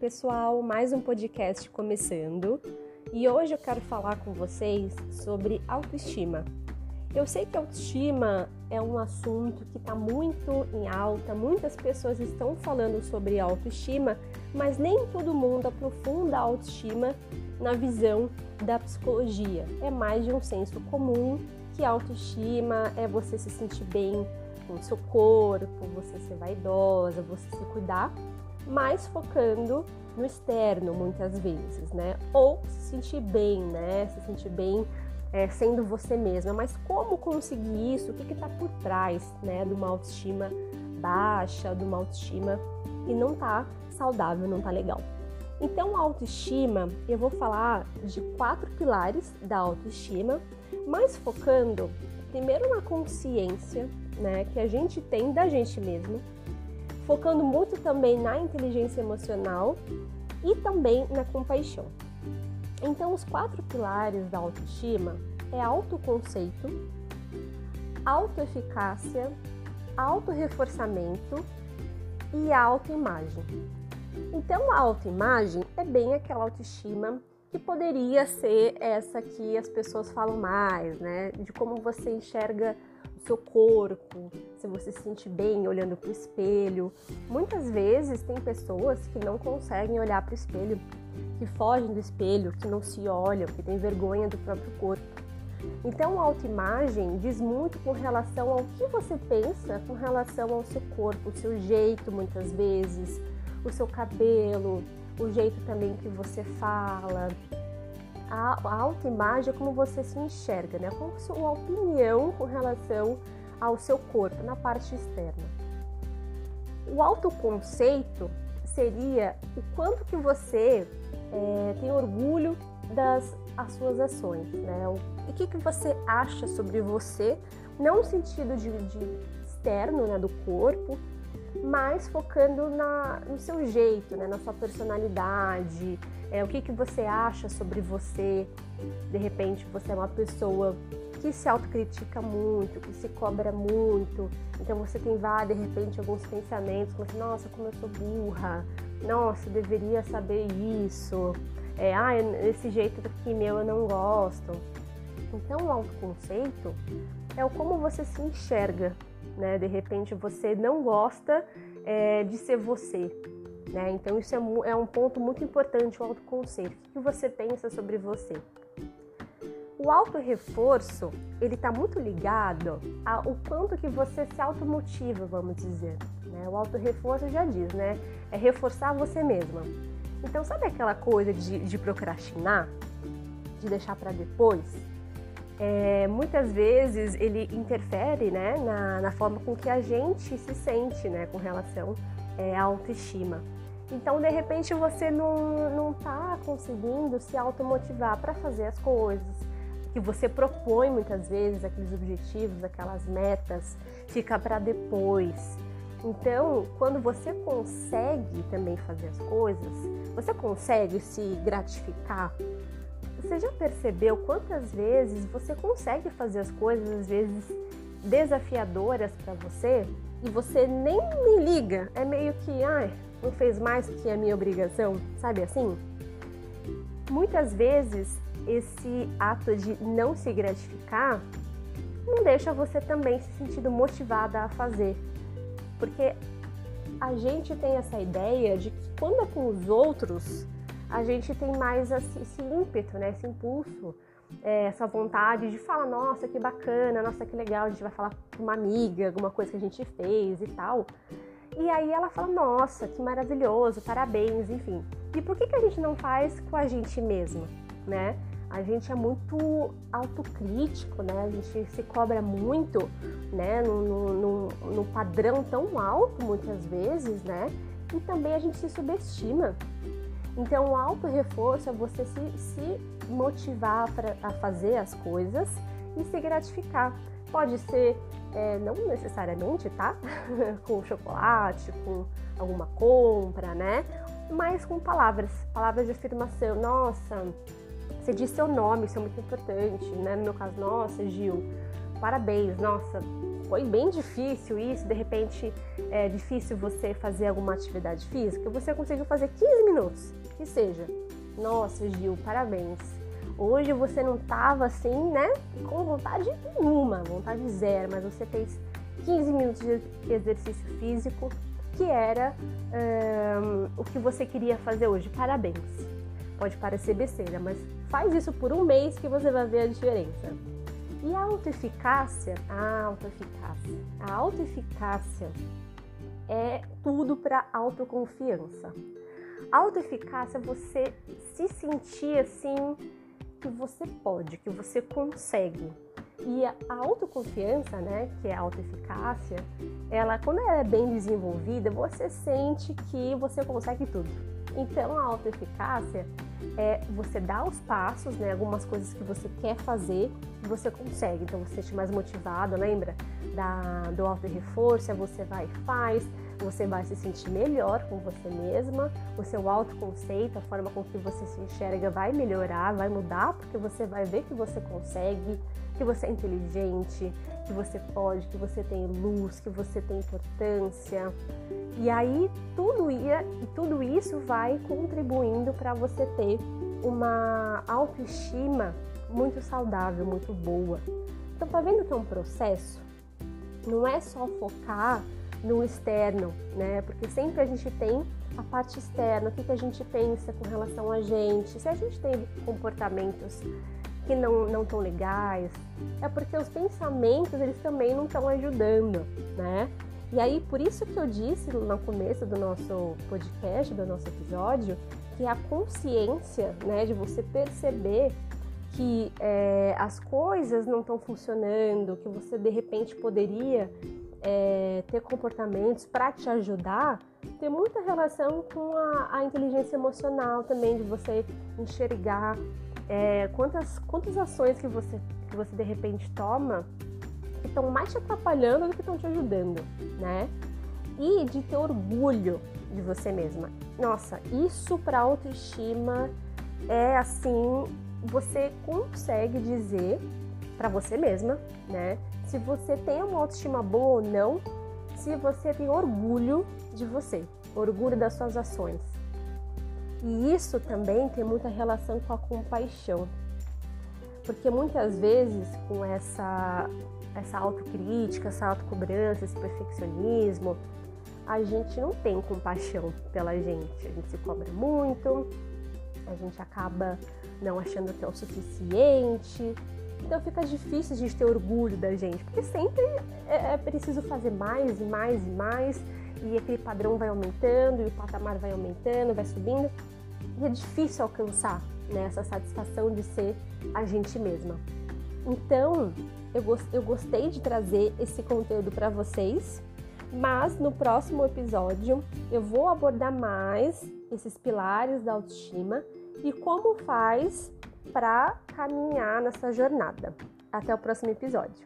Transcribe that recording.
pessoal, mais um podcast começando e hoje eu quero falar com vocês sobre autoestima. Eu sei que autoestima é um assunto que está muito em alta, muitas pessoas estão falando sobre autoestima, mas nem todo mundo aprofunda a autoestima na visão da psicologia. É mais de um senso comum que autoestima é você se sentir bem com o seu corpo, você ser vaidosa, você se cuidar mas focando no externo muitas vezes, né? Ou se sentir bem, né? Se sentir bem é, sendo você mesma. Mas como conseguir isso? O que está por trás, né? De uma autoestima baixa, de uma autoestima que não tá saudável, não tá legal. Então, autoestima, eu vou falar de quatro pilares da autoestima, mas focando primeiro na consciência, né, que a gente tem da gente mesmo, focando muito também na inteligência emocional e também na compaixão. Então, os quatro pilares da autoestima é autoconceito, autoeficácia, autorreforçamento e autoimagem. Então, a autoimagem é bem aquela autoestima que poderia ser essa que as pessoas falam mais, né? De como você enxerga seu corpo, se você se sente bem olhando para o espelho. Muitas vezes tem pessoas que não conseguem olhar para o espelho, que fogem do espelho, que não se olham, que têm vergonha do próprio corpo. Então, a autoimagem diz muito com relação ao que você pensa com relação ao seu corpo, o seu jeito, muitas vezes, o seu cabelo, o jeito também que você fala, a, autoimagem é como você se enxerga, né? Qual a sua opinião com relação ao seu corpo na parte externa. O autoconceito seria o quanto que você é, tem orgulho das as suas ações, né? O, o que, que você acha sobre você, não no sentido de, de externo, né, do corpo, mas focando na, no seu jeito, né, na sua personalidade, é, o que, que você acha sobre você. De repente você é uma pessoa que se autocritica muito, que se cobra muito, então você tem vários, de repente, alguns pensamentos como assim, nossa, como eu sou burra, nossa, eu deveria saber isso, é, ah, esse jeito aqui meu eu não gosto. Então o autoconceito é o como você se enxerga, né? De repente você não gosta é, de ser você, né? Então isso é, é, um ponto muito importante, o autoconceito. O que você pensa sobre você? O auto-reforço, ele está muito ligado ao quanto que você se automotiva, vamos dizer. Né? O auto-reforço já diz, né? É reforçar você mesma. Então, sabe aquela coisa de, de procrastinar? De deixar para depois? É, muitas vezes ele interfere né, na, na, forma com que a gente se sente né, com relação é, à autoestima. Então, de repente, você não está conseguindo se automotivar para fazer as coisas que você propõe muitas vezes, aqueles objetivos, aquelas metas, fica para depois. Então, quando você consegue também fazer as coisas, você consegue se gratificar. Você já percebeu quantas vezes você consegue fazer as coisas, às vezes desafiadoras para você, e você nem me liga? É meio que, ai, não fez mais que a minha obrigação, sabe assim? Muitas vezes esse ato de não se gratificar não deixa você também se sentindo motivada a fazer. Porque a gente tem essa ideia de que quando é com os outros, a gente tem mais esse ímpeto, né? esse impulso, é, essa vontade de falar, nossa, que bacana, nossa, que legal, a gente vai falar com uma amiga, alguma coisa que a gente fez e tal. E aí ela fala, nossa, que maravilhoso, parabéns, enfim. E por que, que a gente não faz com a gente mesmo, né? A gente é muito autocrítico, né? A gente se cobra muito, né? No, no padrão tão alto, muitas vezes, né? E também a gente se subestima. Então, o auto-reforço é você se, se motivar pra, a fazer as coisas e se gratificar. Pode ser é, não necessariamente, tá? com chocolate, com alguma compra, né? Mas com palavras, palavras de afirmação. Nossa, você disse seu nome, isso é muito importante, né? No meu caso, nossa, Gil, parabéns, nossa, foi bem difícil isso, de repente é difícil você fazer alguma atividade física, você conseguiu fazer 15 minutos, que seja. Nossa, Gil, parabéns. Hoje você não tava assim, né, com vontade nenhuma, vontade zero, mas você fez 15 minutos de exercício físico, que era o que você queria fazer hoje. Parabéns. Pode parecer besteira, mas faz isso por um mês que você vai ver a diferença. E a autoeficácia, a autoeficácia, a autoeficácia é tudo para autoconfiança. Autoeficácia é você se sentir assim que você pode, que você consegue. E a autoconfiança, né, que é a autoeficácia, ela quando ela é bem desenvolvida, você sente que você consegue tudo. Então a autoeficácia é você dar os passos, né, algumas coisas que você quer fazer e você consegue. Então você se mais motivado, lembra? Da, do auto reforço, é você vai e faz, você vai se sentir melhor com você mesma, o seu autoconceito, a forma com que você se enxerga vai melhorar, vai mudar, porque você vai ver que você consegue, que você é inteligente, que você pode, que você tem luz, que você tem importância. E aí tudo ia tudo isso vai contribuindo para você ter uma autoestima muito saudável, muito boa. Então tá vendo que é um processo? Não é só focar no externo, né? Porque sempre a gente tem a parte externa, o que, que a gente pensa com relação a gente. Se a gente tem comportamentos que não não tão legais, é porque os pensamentos eles também não estão ajudando, né? E aí por isso que eu disse no começo do nosso podcast, do nosso episódio, que a consciência, né, de você perceber que é, as coisas não estão funcionando, que você de repente poderia é, ter comportamentos para te ajudar, tem muita relação com a, a, inteligência emocional também, de você enxergar é, quantas, quantas ações que você, que você de repente toma que estão mais te atrapalhando do que estão te ajudando, né? E de ter orgulho de você mesma. Nossa, isso para autoestima é assim, você consegue dizer para você mesma, né? Se você tem uma autoestima boa ou não, se você tem orgulho de você, orgulho das suas ações. E isso também tem muita relação com a compaixão. Porque muitas vezes com essa essa autocrítica, essa autocobrança, esse perfeccionismo, a gente não tem compaixão pela gente. A gente se cobra muito, a gente acaba não achando que é o suficiente, então fica difícil a gente ter orgulho da gente, porque sempre é, é preciso fazer mais e mais e mais, e aquele padrão vai aumentando, e o patamar vai aumentando, vai subindo, e é difícil alcançar né, essa satisfação de ser a gente mesma. Então, eu, eu gostei de trazer esse conteúdo para vocês, mas no próximo episódio eu vou abordar mais esses pilares da autoestima e como faz para caminhar nessa jornada. Até o próximo episódio.